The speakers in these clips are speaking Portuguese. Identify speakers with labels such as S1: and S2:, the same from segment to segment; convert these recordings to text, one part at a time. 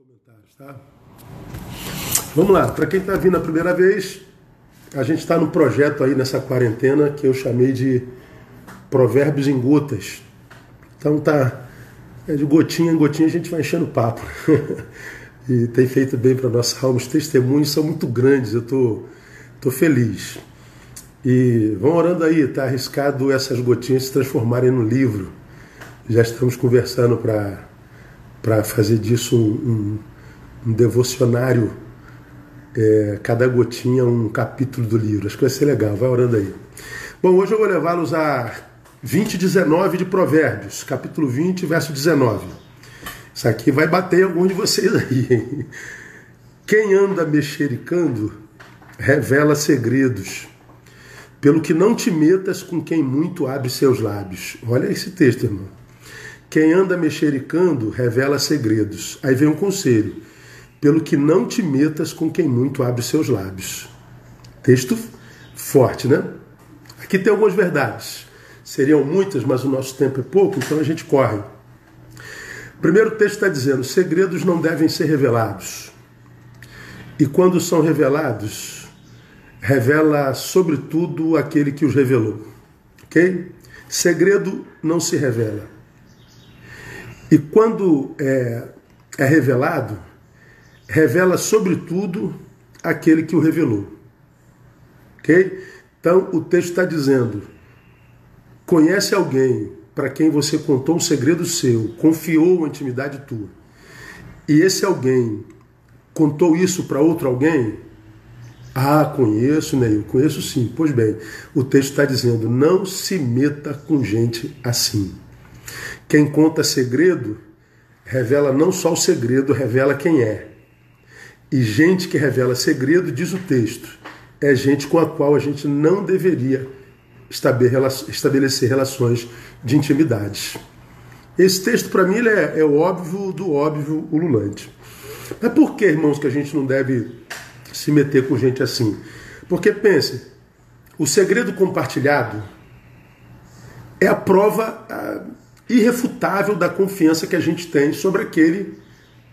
S1: comentários, tá? Vamos lá, para quem está vindo a primeira vez, a gente está no projeto aí nessa quarentena que eu chamei de Provérbios em Gotas. Então tá é de gotinha em gotinha a gente vai enchendo o papo. e tem feito bem para nossa alma. Os testemunhos são muito grandes, eu tô, tô feliz. E vão orando aí, tá arriscado essas gotinhas se transformarem no livro. Já estamos conversando para para fazer disso um, um, um devocionário, é, cada gotinha um capítulo do livro. Acho que vai ser legal, vai orando aí. Bom, hoje eu vou levá-los a 20, 19 de Provérbios, capítulo 20, verso 19. Isso aqui vai bater em algum de vocês aí. Quem anda mexericando revela segredos, pelo que não te metas com quem muito abre seus lábios. Olha esse texto, irmão. Quem anda mexericando revela segredos. Aí vem um conselho. Pelo que não te metas com quem muito abre seus lábios. Texto forte, né? Aqui tem algumas verdades. Seriam muitas, mas o nosso tempo é pouco, então a gente corre. O primeiro texto está dizendo: segredos não devem ser revelados. E quando são revelados, revela sobretudo aquele que os revelou. Ok? Segredo não se revela. E quando é, é revelado, revela sobretudo aquele que o revelou. Ok? Então o texto está dizendo: conhece alguém para quem você contou um segredo seu, confiou uma intimidade tua, e esse alguém contou isso para outro alguém? Ah, conheço, né? Eu conheço sim. Pois bem, o texto está dizendo: não se meta com gente assim. Quem conta segredo revela não só o segredo, revela quem é. E gente que revela segredo, diz o texto, é gente com a qual a gente não deveria estabelecer relações de intimidade. Esse texto, para mim, é, é o óbvio do óbvio ululante. Mas por que, irmãos, que a gente não deve se meter com gente assim? Porque, pense, o segredo compartilhado é a prova irrefutável da confiança que a gente tem sobre aquele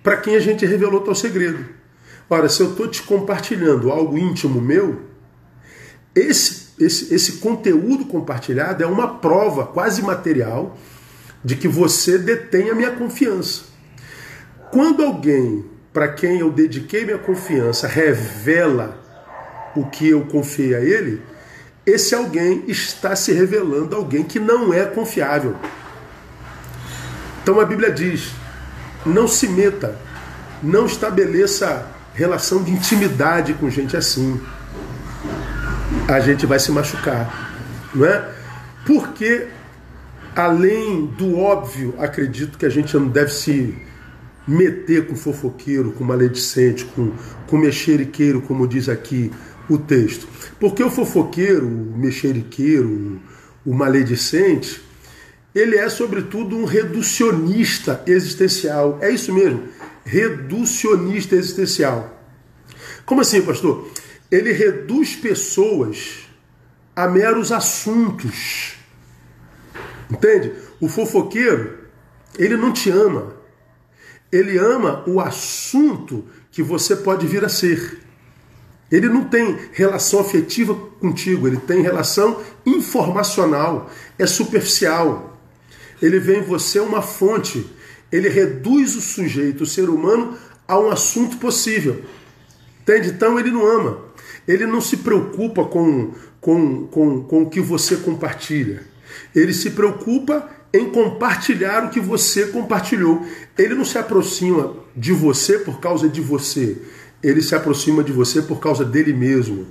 S1: para quem a gente revelou tal segredo. Ora, se eu estou te compartilhando algo íntimo meu, esse, esse, esse conteúdo compartilhado é uma prova quase material de que você detém a minha confiança. Quando alguém para quem eu dediquei minha confiança revela o que eu confiei a ele, esse alguém está se revelando alguém que não é confiável. Então a Bíblia diz: não se meta, não estabeleça relação de intimidade com gente assim. A gente vai se machucar, não é? Porque, além do óbvio, acredito que a gente não deve se meter com fofoqueiro, com maledicente, com, com mexeriqueiro, como diz aqui o texto. Porque o fofoqueiro, o mexeriqueiro, o maledicente, ele é, sobretudo, um reducionista existencial. É isso mesmo, reducionista existencial. Como assim, pastor? Ele reduz pessoas a meros assuntos. Entende? O fofoqueiro, ele não te ama. Ele ama o assunto que você pode vir a ser. Ele não tem relação afetiva contigo, ele tem relação informacional, é superficial ele vê em você uma fonte. Ele reduz o sujeito, o ser humano, a um assunto possível. Entende? Então ele não ama. Ele não se preocupa com, com, com, com o que você compartilha. Ele se preocupa em compartilhar o que você compartilhou. Ele não se aproxima de você por causa de você. Ele se aproxima de você por causa dele mesmo.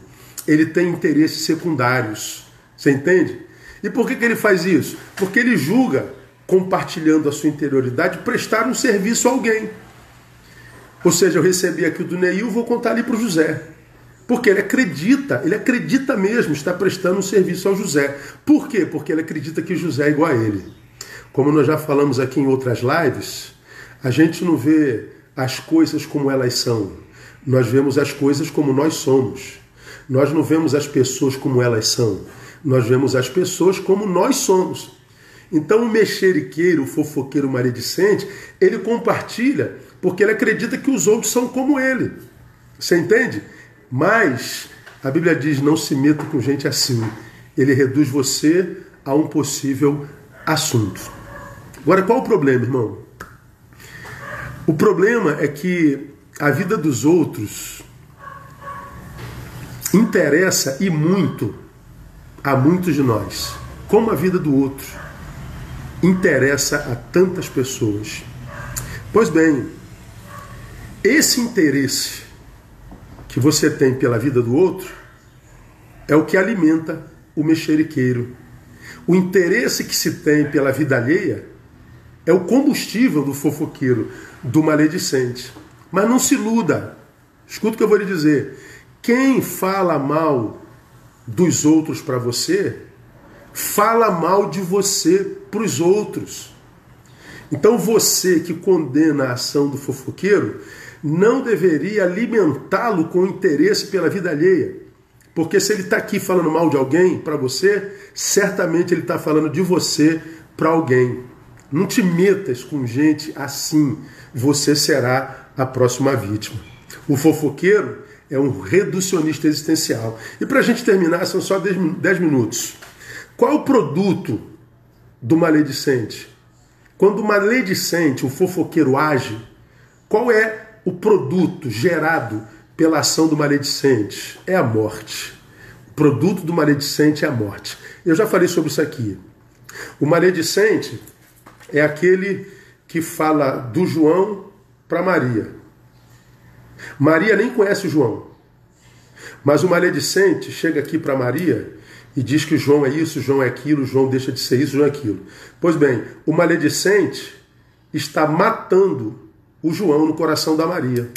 S1: Ele tem interesses secundários. Você entende? E por que, que ele faz isso? Porque ele julga, compartilhando a sua interioridade, prestar um serviço a alguém. Ou seja, eu recebi aqui do Neil, vou contar ali para o José. Porque ele acredita, ele acredita mesmo, está prestando um serviço ao José. Por quê? Porque ele acredita que José é igual a ele. Como nós já falamos aqui em outras lives, a gente não vê as coisas como elas são. Nós vemos as coisas como nós somos. Nós não vemos as pessoas como elas são nós vemos as pessoas como nós somos. Então o mexeriqueiro, o fofoqueiro maledicente, ele compartilha porque ele acredita que os outros são como ele. Você entende? Mas a Bíblia diz: não se meta com gente assim. Ele reduz você a um possível assunto. Agora, qual o problema, irmão? O problema é que a vida dos outros interessa e muito a muitos de nós, como a vida do outro interessa a tantas pessoas. Pois bem, esse interesse que você tem pela vida do outro é o que alimenta o mexeriqueiro. O interesse que se tem pela vida alheia é o combustível do fofoqueiro, do maledicente. Mas não se iluda. Escuta o que eu vou lhe dizer. Quem fala mal dos outros para você, fala mal de você para os outros. Então você que condena a ação do fofoqueiro, não deveria alimentá-lo com interesse pela vida alheia. Porque se ele está aqui falando mal de alguém para você, certamente ele está falando de você para alguém. Não te metas com gente assim, você será a próxima vítima. O fofoqueiro é um reducionista existencial. E para a gente terminar, são só 10 minutos. Qual produto do maledicente? Quando o maledicente, o fofoqueiro age, qual é o produto gerado pela ação do maledicente? É a morte. O produto do maledicente é a morte. Eu já falei sobre isso aqui. O maledicente é aquele que fala do João para Maria. Maria nem conhece o João. Mas o maledicente chega aqui para Maria e diz que João é isso, João é aquilo, João deixa de ser isso, João é aquilo. Pois bem, o maledicente está matando o João no coração da Maria.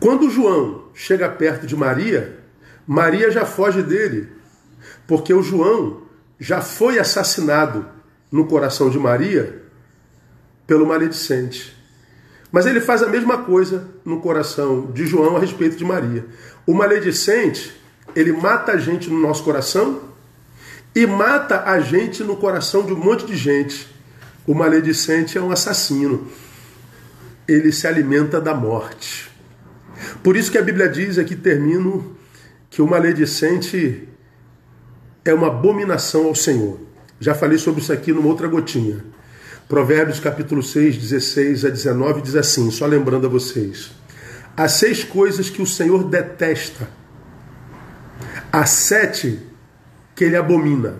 S1: Quando João chega perto de Maria, Maria já foge dele, porque o João já foi assassinado no coração de Maria pelo maledicente. Mas ele faz a mesma coisa no coração de João a respeito de Maria. O maledicente, ele mata a gente no nosso coração e mata a gente no coração de um monte de gente. O maledicente é um assassino. Ele se alimenta da morte. Por isso que a Bíblia diz aqui, termino, que o maledicente é uma abominação ao Senhor. Já falei sobre isso aqui numa outra gotinha. Provérbios capítulo 6, 16 a 19 diz assim, só lembrando a vocês. Há seis coisas que o Senhor detesta. Há sete que ele abomina.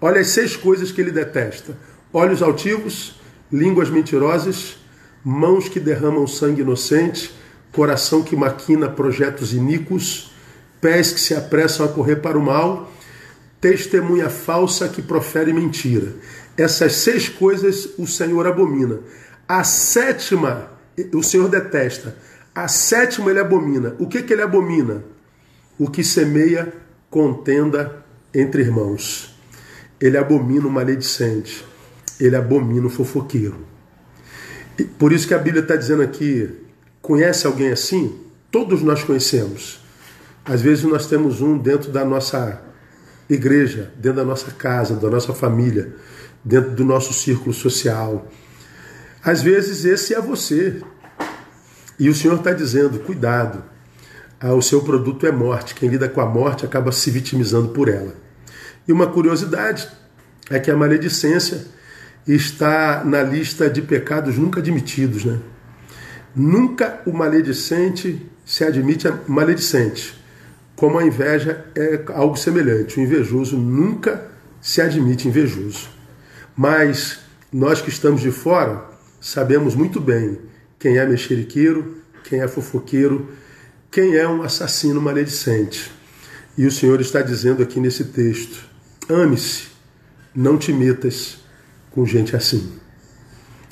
S1: Olha as seis coisas que ele detesta: olhos altivos, línguas mentirosas, mãos que derramam sangue inocente, coração que maquina projetos iníquos, pés que se apressam a correr para o mal, testemunha falsa que profere mentira. Essas seis coisas o Senhor abomina. A sétima, o Senhor detesta. A sétima ele abomina. O que, que ele abomina? O que semeia contenda entre irmãos. Ele abomina o maledicente. Ele abomina o fofoqueiro. E por isso que a Bíblia está dizendo aqui: conhece alguém assim? Todos nós conhecemos. Às vezes nós temos um dentro da nossa igreja, dentro da nossa casa, da nossa família dentro do nosso círculo social. Às vezes esse é você. E o Senhor está dizendo: cuidado, ah, o seu produto é morte. Quem lida com a morte acaba se vitimizando por ela. E uma curiosidade é que a maledicência está na lista de pecados nunca admitidos. Né? Nunca o maledicente se admite maledicente, como a inveja é algo semelhante. O invejoso nunca se admite invejoso. Mas nós que estamos de fora sabemos muito bem quem é mexeriqueiro, quem é fofoqueiro, quem é um assassino maledicente. E o Senhor está dizendo aqui nesse texto: ame-se, não te metas com gente assim.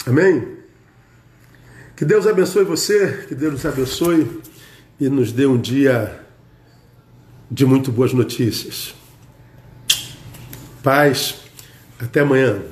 S1: Amém? Que Deus abençoe você, que Deus nos abençoe e nos dê um dia de muito boas notícias. Paz, até amanhã.